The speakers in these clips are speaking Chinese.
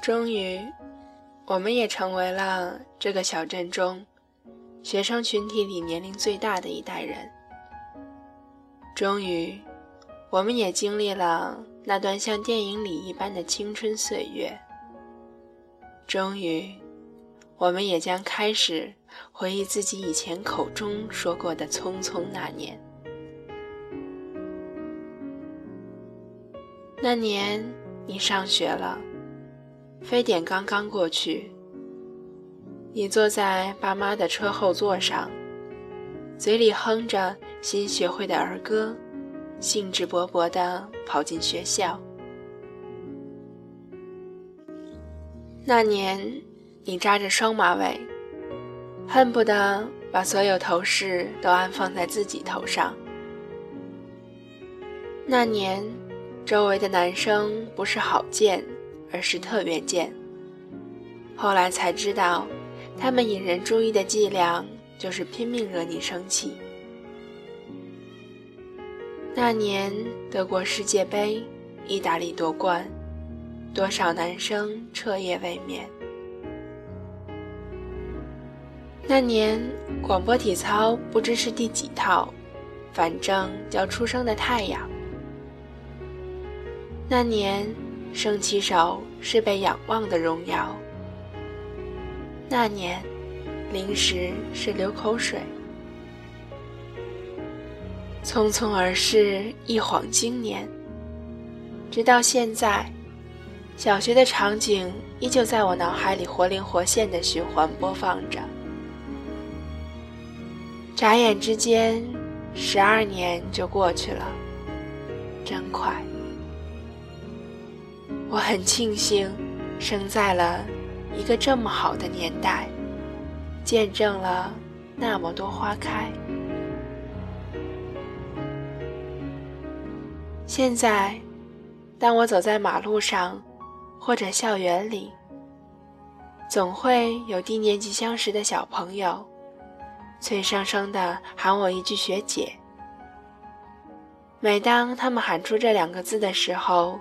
终于，我们也成为了这个小镇中学生群体里年龄最大的一代人。终于，我们也经历了那段像电影里一般的青春岁月。终于，我们也将开始回忆自己以前口中说过的匆匆那年。那年，你上学了。非典刚刚过去，你坐在爸妈的车后座上，嘴里哼着新学会的儿歌，兴致勃勃地跑进学校。那年，你扎着双马尾，恨不得把所有头饰都安放在自己头上。那年，周围的男生不是好见。而是特别贱。后来才知道，他们引人注意的伎俩就是拼命惹你生气。那年德国世界杯，意大利夺冠，多少男生彻夜未眠。那年广播体操不知是第几套，反正叫出生的太阳。那年。升旗手是被仰望的荣耀。那年，零食是流口水。匆匆而逝，一晃经年。直到现在，小学的场景依旧在我脑海里活灵活现的循环播放着。眨眼之间，十二年就过去了，真快。我很庆幸，生在了一个这么好的年代，见证了那么多花开。现在，当我走在马路上，或者校园里，总会有低年级相识的小朋友，脆生生的喊我一句“学姐”。每当他们喊出这两个字的时候，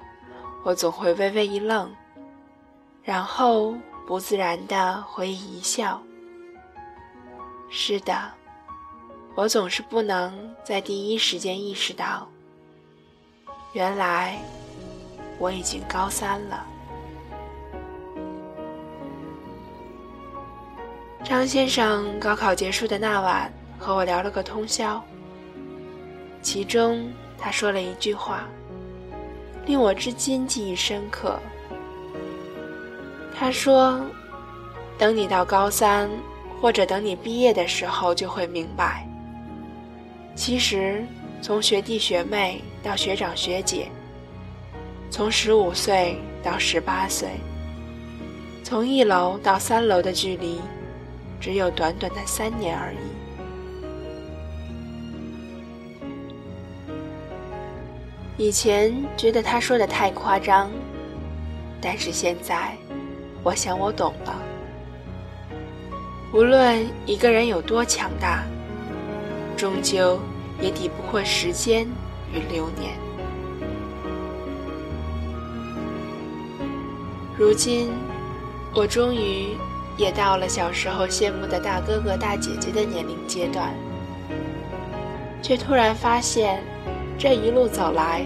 我总会微微一愣，然后不自然地回忆一笑。是的，我总是不能在第一时间意识到，原来我已经高三了。张先生高考结束的那晚和我聊了个通宵，其中他说了一句话。令我至今记忆深刻。他说：“等你到高三，或者等你毕业的时候，就会明白，其实从学弟学妹到学长学姐，从十五岁到十八岁，从一楼到三楼的距离，只有短短的三年而已。”以前觉得他说的太夸张，但是现在，我想我懂了。无论一个人有多强大，终究也抵不过时间与流年。如今，我终于也到了小时候羡慕的大哥哥大姐姐的年龄阶段，却突然发现。这一路走来，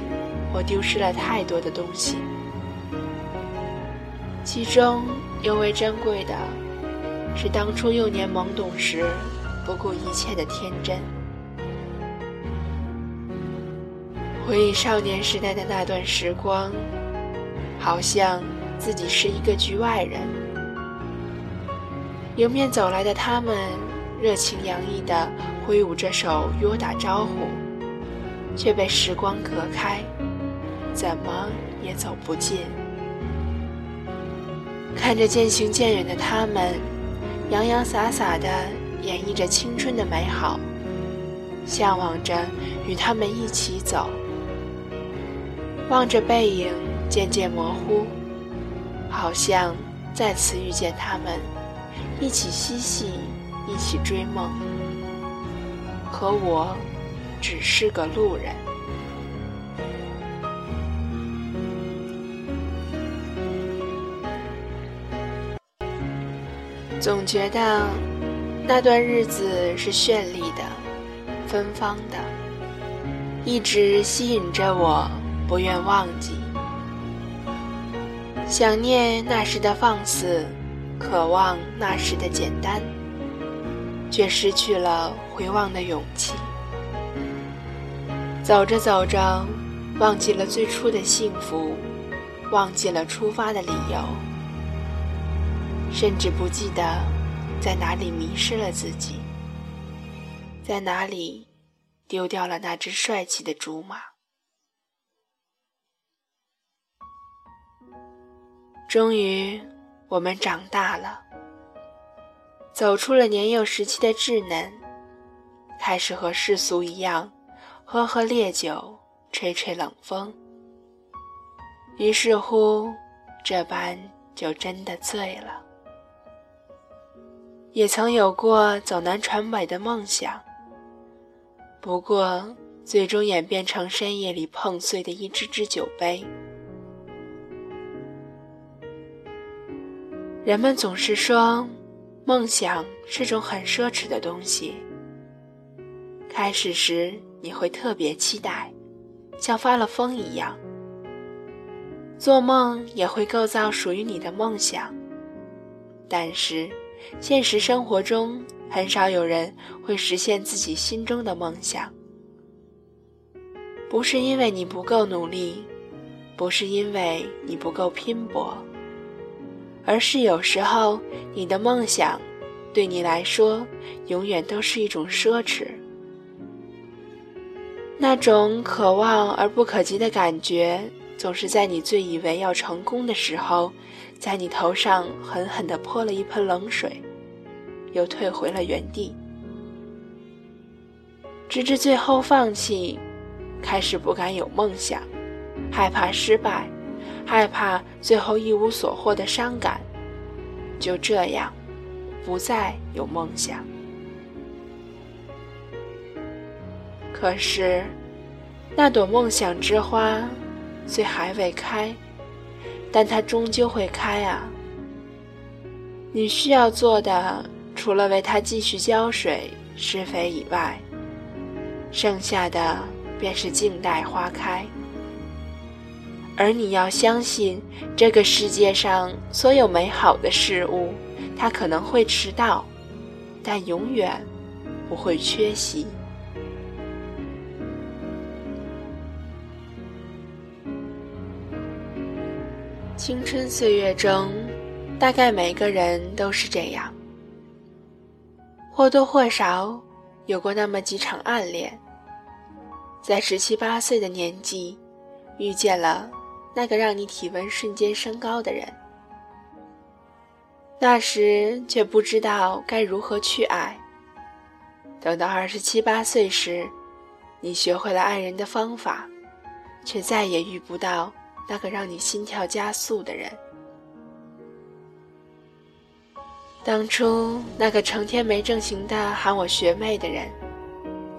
我丢失了太多的东西，其中尤为珍贵的，是当初幼年懵懂时不顾一切的天真。回忆少年时代的那段时光，好像自己是一个局外人。迎面走来的他们，热情洋溢地挥舞着手与我打招呼。却被时光隔开，怎么也走不近。看着渐行渐远的他们，洋洋洒洒地演绎着青春的美好，向往着与他们一起走。望着背影渐渐模糊，好像再次遇见他们，一起嬉戏，一起追梦。和我只是个路人。总觉得那段日子是绚丽的、芬芳的，一直吸引着我，不愿忘记。想念那时的放肆，渴望那时的简单，却失去了回望的勇气。走着走着，忘记了最初的幸福，忘记了出发的理由。甚至不记得在哪里迷失了自己，在哪里丢掉了那只帅气的竹马。终于，我们长大了，走出了年幼时期的稚嫩，开始和世俗一样，喝喝烈酒，吹吹冷风。于是乎，这般就真的醉了。也曾有过走南闯北的梦想，不过最终演变成深夜里碰碎的一只只酒杯。人们总是说，梦想是种很奢侈的东西。开始时你会特别期待，像发了疯一样，做梦也会构造属于你的梦想，但是。现实生活中，很少有人会实现自己心中的梦想。不是因为你不够努力，不是因为你不够拼搏，而是有时候你的梦想，对你来说，永远都是一种奢侈。那种可望而不可及的感觉，总是在你最以为要成功的时候。在你头上狠狠地泼了一盆冷水，又退回了原地，直至最后放弃，开始不敢有梦想，害怕失败，害怕最后一无所获的伤感，就这样，不再有梦想。可是，那朵梦想之花，虽还未开。但它终究会开啊！你需要做的，除了为它继续浇水、施肥以外，剩下的便是静待花开。而你要相信，这个世界上所有美好的事物，它可能会迟到，但永远不会缺席。青春岁月中，大概每个人都是这样，或多或少有过那么几场暗恋。在十七八岁的年纪，遇见了那个让你体温瞬间升高的人，那时却不知道该如何去爱。等到二十七八岁时，你学会了爱人的方法，却再也遇不到。那个让你心跳加速的人，当初那个成天没正形的喊我学妹的人，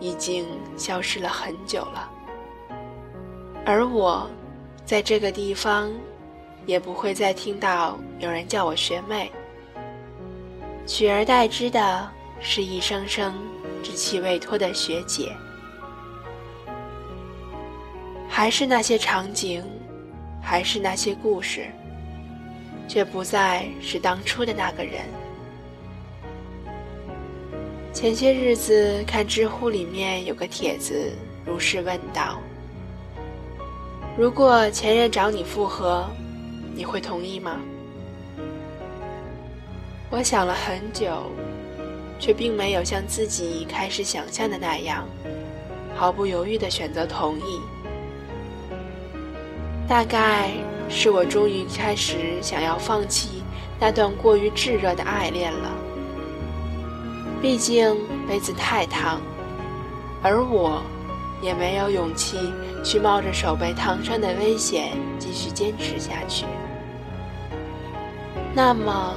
已经消失了很久了。而我，在这个地方，也不会再听到有人叫我学妹，取而代之的是一声声稚气未脱的学姐，还是那些场景。还是那些故事，却不再是当初的那个人。前些日子看知乎里面有个帖子，如是问道：“如果前任找你复合，你会同意吗？”我想了很久，却并没有像自己开始想象的那样，毫不犹豫的选择同意。大概是我终于开始想要放弃那段过于炙热的爱恋了。毕竟杯子太烫，而我也没有勇气去冒着手被烫伤的危险继续坚持下去。那么，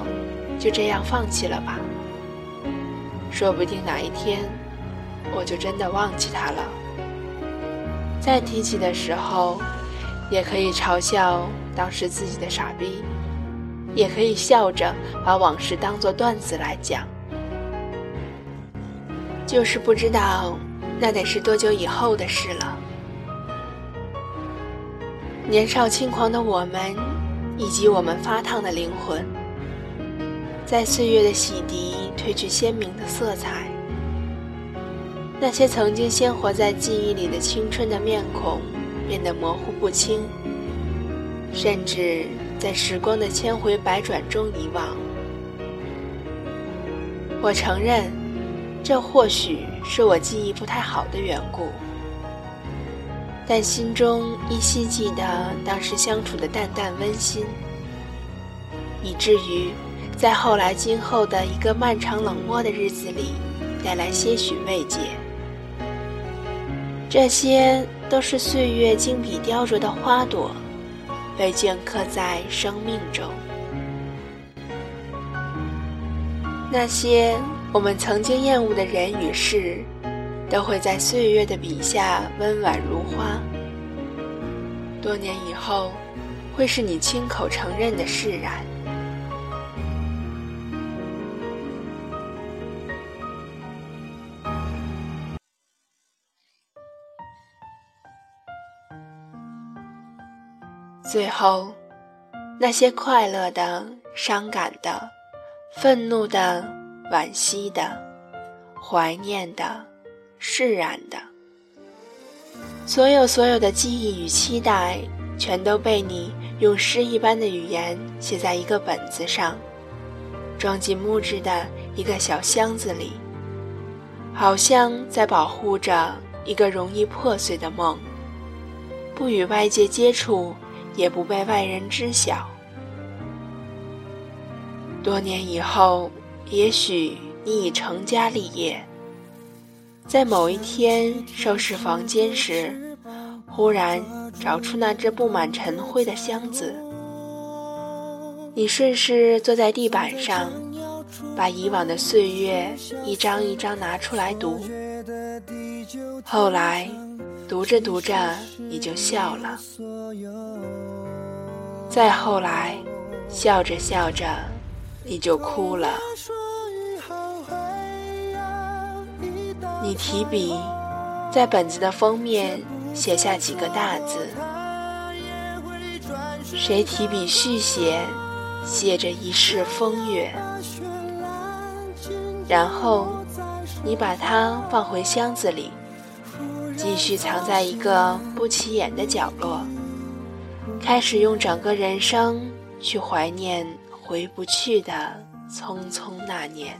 就这样放弃了吧。说不定哪一天，我就真的忘记他了。再提起的时候，也可以嘲笑当时自己的傻逼，也可以笑着把往事当作段子来讲。就是不知道那得是多久以后的事了。年少轻狂的我们，以及我们发烫的灵魂，在岁月的洗涤褪去鲜明的色彩。那些曾经鲜活在记忆里的青春的面孔，变得模糊不清，甚至在时光的千回百转中遗忘。我承认，这或许是我记忆不太好的缘故，但心中依稀记得当时相处的淡淡温馨，以至于在后来今后的一个漫长冷漠的日子里，带来些许慰藉。这些都是岁月精笔雕琢的花朵，被镌刻在生命中。那些我们曾经厌恶的人与事，都会在岁月的笔下温婉如花。多年以后，会是你亲口承认的释然。最后，那些快乐的、伤感的、愤怒的、惋惜的、怀念的、释然的，所有所有的记忆与期待，全都被你用诗一般的语言写在一个本子上，装进木质的一个小箱子里，好像在保护着一个容易破碎的梦，不与外界接触。也不被外人知晓。多年以后，也许你已成家立业，在某一天收拾房间时，忽然找出那只布满尘灰的箱子。你顺势坐在地板上，把以往的岁月一张一张拿出来读。后来，读着读着，你就笑了。再后来，笑着笑着，你就哭了。你提笔，在本子的封面写下几个大字。谁提笔续写，写着一世风月。然后，你把它放回箱子里，继续藏在一个不起眼的角落。开始用整个人生去怀念回不去的匆匆那年。